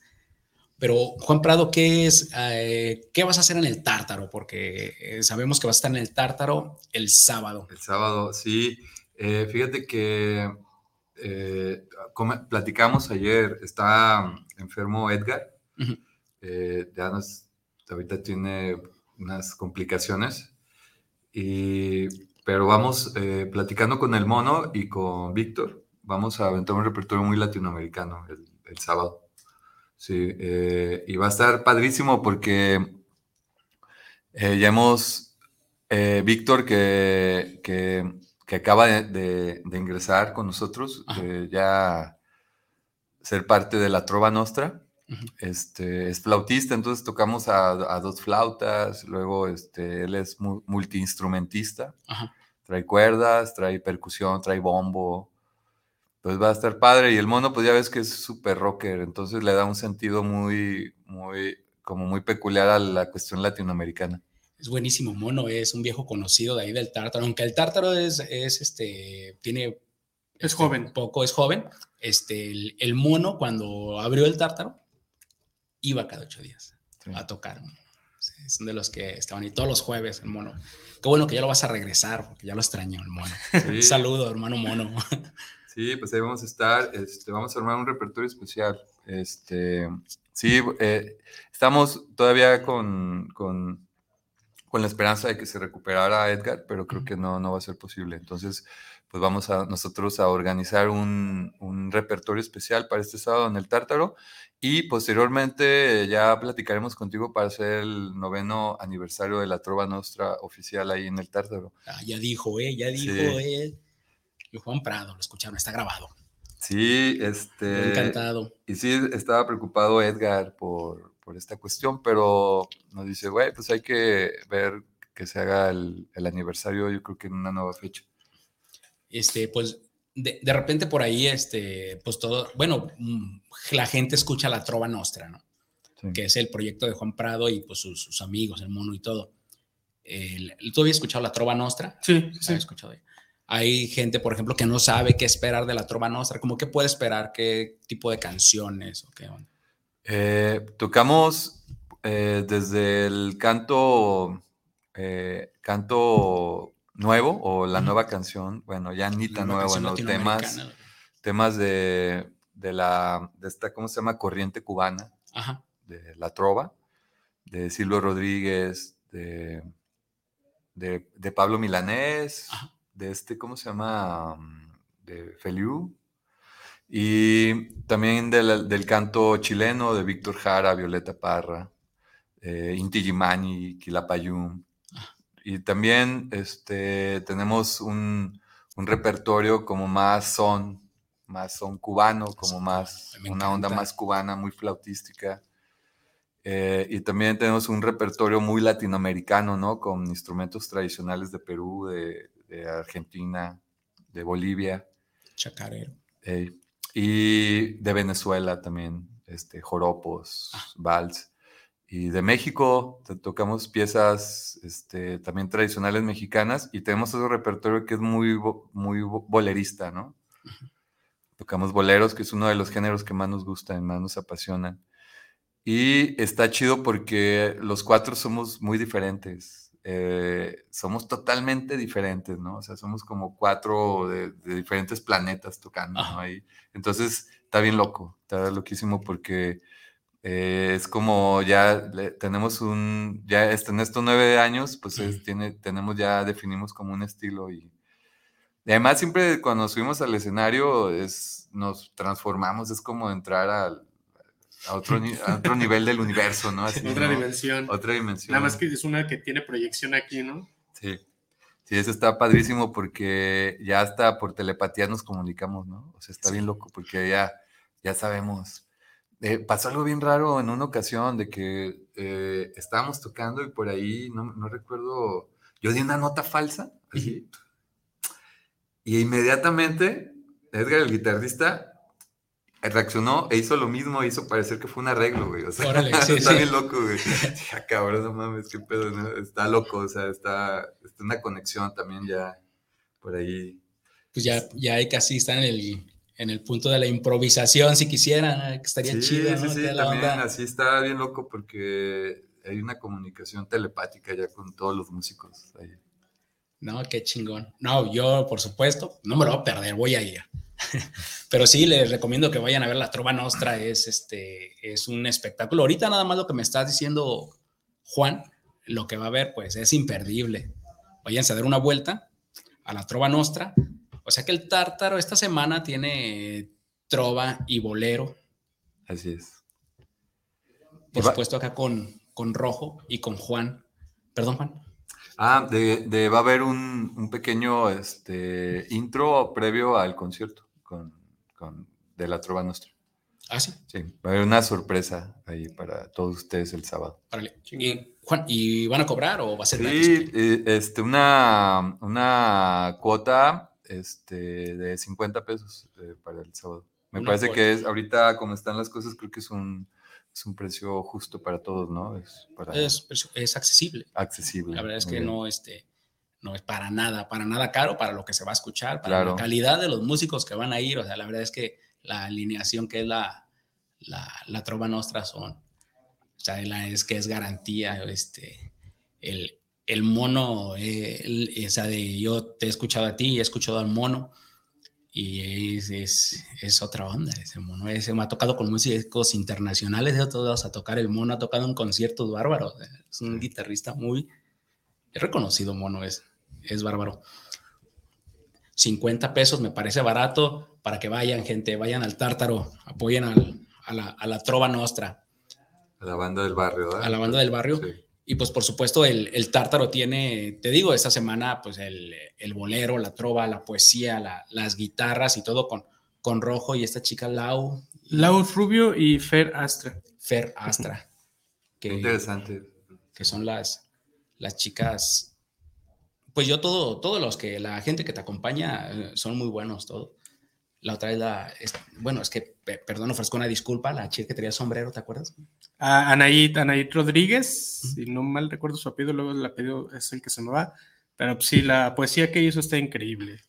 Pero, Juan Prado, ¿qué es? eh, ¿Qué vas a hacer en el tártaro? Porque eh, sabemos que vas a estar en el tártaro el sábado. El sábado, sí. Eh, fíjate que eh, platicamos ayer, está enfermo Edgar, Ujú. eh, ya nos, ahorita tiene unas complicaciones, y, pero vamos eh, platicando con el mono y con Víctor, vamos a aventar un repertorio muy latinoamericano el, el sábado. Sí, eh, y va a estar padrísimo porque eh, ya hemos, eh, Víctor, que, que, que acaba de, de- de ingresar con nosotros, ya ser parte de la Trova Nostra. Este, es flautista, entonces tocamos a, a dos flautas, luego este, él es mu- multiinstrumentista, Ajá. trae cuerdas, trae percusión, trae bombo, pues va a estar padre. Y el mono, pues ya ves que es súper rocker, entonces le da un sentido muy, muy, como muy peculiar a la cuestión latinoamericana. Es buenísimo, mono es un viejo conocido de ahí del tártaro, aunque el tártaro es, es este, tiene... Es este, joven. Poco, es joven. Este, el, el mono, cuando abrió el tártaro, iba cada ocho días Sí. a tocar. Sí, son de los que estaban y todos los jueves, el mono. Qué bueno que ya lo vas a regresar, porque ya lo extraño, el mono. Sí. Un saludo, hermano mono. Sí, pues ahí vamos a estar, este, vamos a armar un repertorio especial. Este, sí, eh, estamos todavía con, con, con la esperanza de que se recuperara Edgar, pero creo que no, no va a ser posible. Entonces, pues vamos a nosotros a organizar un, un repertorio especial para este sábado en el Tártaro y posteriormente ya platicaremos contigo para hacer el noveno aniversario de la Trova Nostra oficial ahí en el Tártaro. Ah, ya dijo, eh, ya dijo, Sí. eh. Juan Prado, lo escucharon, está grabado. Sí, este... encantado. Y sí, estaba preocupado Edgar por, por esta cuestión, pero nos dice, güey, pues hay que ver que se haga el, el aniversario, yo creo que en una nueva fecha. Este, pues, de, de repente por ahí, este, pues todo, bueno, mm, la gente escucha la Trova Nostra, ¿no? Sí. que es el proyecto de Juan Prado y pues sus, sus amigos, el mono y todo. El- ¿Tú habías escuchado la Trova Nostra? Sí, sí, ¿Habías escuchado? Hay gente, por ejemplo, que no sabe qué esperar de la Trova Nostra, como qué puede esperar, qué tipo de canciones o qué onda. Eh, tocamos eh, desde el canto, eh, canto nuevo o la nueva canción, bueno, ya ni tan nuevo, canción ¿no? temas, temas de, de la, de esta, ¿cómo se llama? Corriente cubana. Ajá. de La Trova, de Silvio Rodríguez, de, de, de Pablo Milanés, Ajá. de este, ¿cómo se llama? Mm, De Feliu. Y también del, del canto chileno de Víctor Jara, Violeta Parra, eh, Inti Gimani, Quilapayún. Y también este, tenemos un, un repertorio como más son, más son cubano, como más, una onda más cubana, muy flautística. Eh, y también tenemos un repertorio muy latinoamericano, ¿no? Con instrumentos tradicionales de Perú, de, de Argentina, de Bolivia. Chacarero. eh, y de Venezuela también, este, joropos, Ah. vals. Y de México tocamos piezas este, también tradicionales mexicanas y tenemos otro repertorio que es muy, muy bo- bolerista, ¿no? Tocamos boleros, que es uno de los géneros que más nos gustan, más nos apasionan. Y está chido porque los cuatro somos muy diferentes. Eh, somos totalmente diferentes, ¿no? O sea, somos como cuatro de, de diferentes planetas tocando, ¿no? Ahí. Entonces, está bien loco, está loquísimo porque eh, es como ya le- tenemos un, ya en estos nueve años, pues es- tiene, tenemos ya, definimos como un estilo y, y además siempre cuando subimos al escenario es, nos transformamos, es como entrar al, a, otro, a otro nivel del universo, ¿no? Así, Otra ¿no? dimensión. Otra dimensión. Nada más que es una que tiene proyección aquí, ¿no? Sí. Sí, eso está padrísimo porque ya hasta por telepatía nos comunicamos, ¿no? O sea, está bien loco porque ya, ya sabemos. Eh, pasó algo bien raro en una ocasión de que eh, estábamos tocando y por ahí, no, no recuerdo, yo di una nota falsa, así, y inmediatamente Edgar, el guitarrista, reaccionó e hizo lo mismo, hizo parecer que fue un arreglo, güey. O sea, Órale, sí, está sí. bien loco, güey. Dije, "Ah, cabrón, no mames, qué pedo, ¿no? Está loco, o sea, está, está una conexión también ya por ahí. Pues ya, ya hay casi están en el, en el punto de la improvisación, si quisieran, que estaría sí, chido, ¿no? sí, sí, la también onda. así está bien loco porque hay una comunicación telepática ya con todos los músicos ahí. No, qué chingón. No, yo, por supuesto, no me lo voy a perder, voy a ir. Pero sí, les recomiendo que vayan a ver La Trova Nostra, es, este, es un espectáculo. Ahorita nada más lo que me está diciendo Juan, lo que va a ver, pues es imperdible. Váyanse a dar una vuelta a La Trova Nostra. O sea que el Tártaro esta semana tiene trova y bolero, Así es. por supuesto acá con, con Rojo y con Juan. Perdón, Juan. Ah, de, de- va a haber un, un pequeño este, intro previo al concierto con, con- de la Trova Nostra. Ah, sí. Sí, va a haber una sorpresa ahí para todos ustedes el sábado. Órale. Y, Juan, ¿y van a cobrar o va a ser Sí, eh, este, una, una cuota este, de 50 pesos eh, para el sábado. Me Una parece cuota. que es, ahorita como están las cosas, creo que es un, es un precio justo para todos, ¿no? Es, para Es, es accesible. accesible. La verdad es que bien. no, este, no es para nada, para nada caro para lo que se va a escuchar, para Claro. la calidad de los músicos que van a ir. O sea, la verdad es que la alineación que es la, la, la Trova Nostra son, o sea, la- es que es garantía, este, el, el mono, eh, el- o sea, de, yo te he escuchado a ti y he escuchado al mono. Y es, es, es otra onda ese mono. Ese me ha tocado con músicos internacionales de otros lados a tocar. El mono ha tocado en conciertos bárbaros. Es un guitarrista muy reconocido, mono. Es, es bárbaro. 50 pesos me parece barato para que vayan, gente. Vayan al tártaro. Apoyen al- a, la, a la trova nostra, A la banda del barrio, ¿verdad? a la banda del barrio. Sí. Y pues por supuesto el, el tártaro tiene, te digo, esta semana pues el, el bolero, la trova, la poesía, la- las guitarras y todo con, con Rojo y esta chica Lau, Lau Rubio y Fer Astra. Fer Astra, Qué que, interesante. que son las, las chicas, pues yo todo, todos los que, la gente que te acompaña eh, son muy buenos, todo. La otra es la, es- bueno, es que, pe- perdón, ofrezco una disculpa, la chica que tenía sombrero, ¿te acuerdas? A Anaid, Anaid Rodríguez, si no mal recuerdo su apellido, luego el apellido es el que se me va. Pero sí, la poesía que hizo está increíble.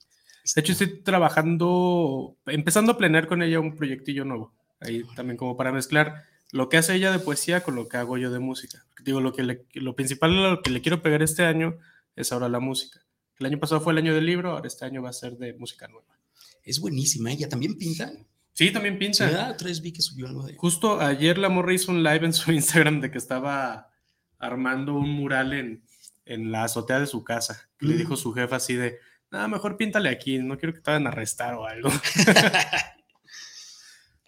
De hecho, estoy trabajando, empezando a planear con ella un proyectillo nuevo. Ahí también como para mezclar lo que hace ella de poesía con lo que hago yo de música. Digo, lo, que le- lo principal, lo que le quiero pegar este año es ahora la música. El año pasado fue el año del libro, ahora este año va a ser de música nueva. Es buenísima, ella también pinta. Sí, también Sí, pinta. ¿verdad? Otra vez vi que subió algo de... Justo ayer la morra hizo un live en su Instagram de que estaba armando un mural en, en la azotea de su casa. Le Mm. dijo su jefa así de, nada, mejor píntale aquí, no quiero que te vayan a arrestar o algo.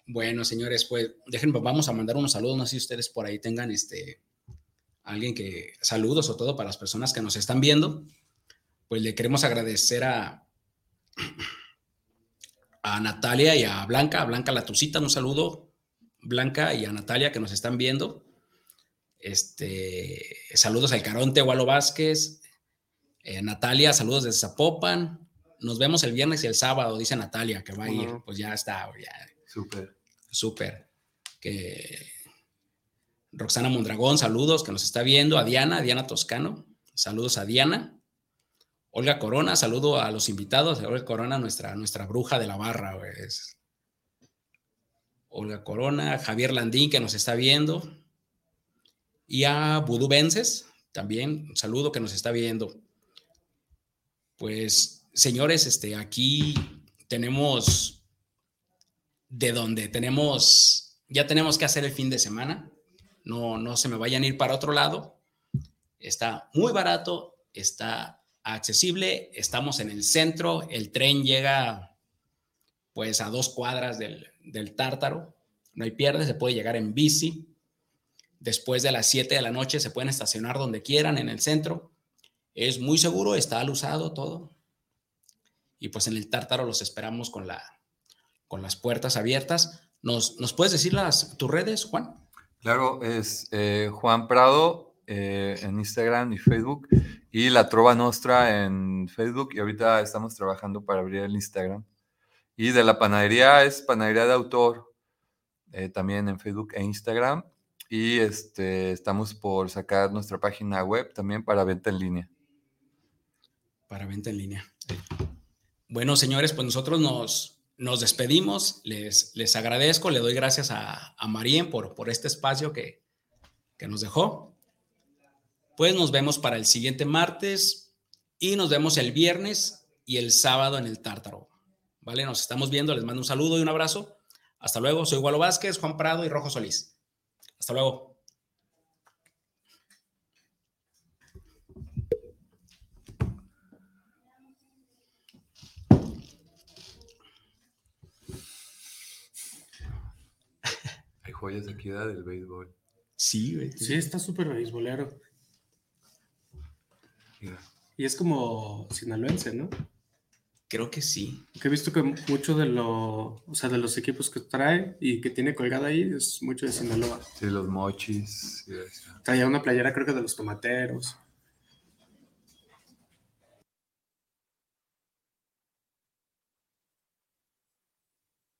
Bueno, señores, pues déjenme, vamos a mandar unos saludos. No sé si ustedes por ahí tengan este alguien que saludos o todo para las personas que nos están viendo. Pues le queremos agradecer a a Natalia y a Blanca, a Blanca Latucita, un saludo, Blanca y a Natalia que nos están viendo. Este, saludos al Caronte, Walo Vázquez, eh, Natalia, saludos desde Zapopan. Nos vemos el viernes y el sábado, dice Natalia, que va a ir. Pues ya está, ya, Súper. Súper. Que Roxana Mondragón, saludos, que nos está viendo. A Diana, Diana Toscano, saludos a Diana. Olga Corona, saludo a los invitados. Olga Corona, nuestra, nuestra bruja de la barra. güey, es- Olga Corona, Javier Landín, que nos está viendo. Y a Vudú Vences, también un saludo que nos está viendo. Pues, señores, este, aquí tenemos de donde tenemos, ya tenemos que hacer el fin de semana. No, no se me vayan a ir para otro lado. Está muy barato, está accesible, estamos en el centro, el tren llega pues a dos cuadras del, del tártaro, no hay pierde, se puede llegar en bici. Después de las 7 de la noche se pueden estacionar donde quieran en el centro. Es muy seguro, está al usado todo. Y pues en el tártaro los esperamos con la, con las puertas abiertas. ¿Nos, nos puedes decir las, tus redes, Juan? Claro, es eh, Juan Prado eh, en Instagram y Facebook y La Trova Nostra en Facebook y ahorita estamos trabajando para abrir el Instagram. Y de la panadería es Panadería de Autor, eh, también en Facebook e Instagram. Y este, estamos por sacar nuestra página web también para venta en línea. Para venta en línea. Bueno, señores, pues nosotros nos, nos despedimos. Les, les agradezco, le doy gracias a, a Marien por, por este espacio que, que nos dejó. Pues nos vemos para el siguiente martes y nos vemos el viernes y el sábado en el Tártaro. ¿Vale? Nos estamos viendo. Les mando un saludo y un abrazo. Hasta luego. Soy Gualo Vázquez, Juan Prado y Rojo Solís. Hasta luego. Hay joyas aquí ¿verdad? del béisbol. Sí, güey. Sí, está súper beisbolero. Y es como sinaloense, ¿no? Creo que sí. Que he visto que mucho de lo, o sea, de los equipos que trae y que tiene colgada ahí es mucho de Sinaloa. Sí, los mochis. y eso. Traía una playera creo que de los tomateros.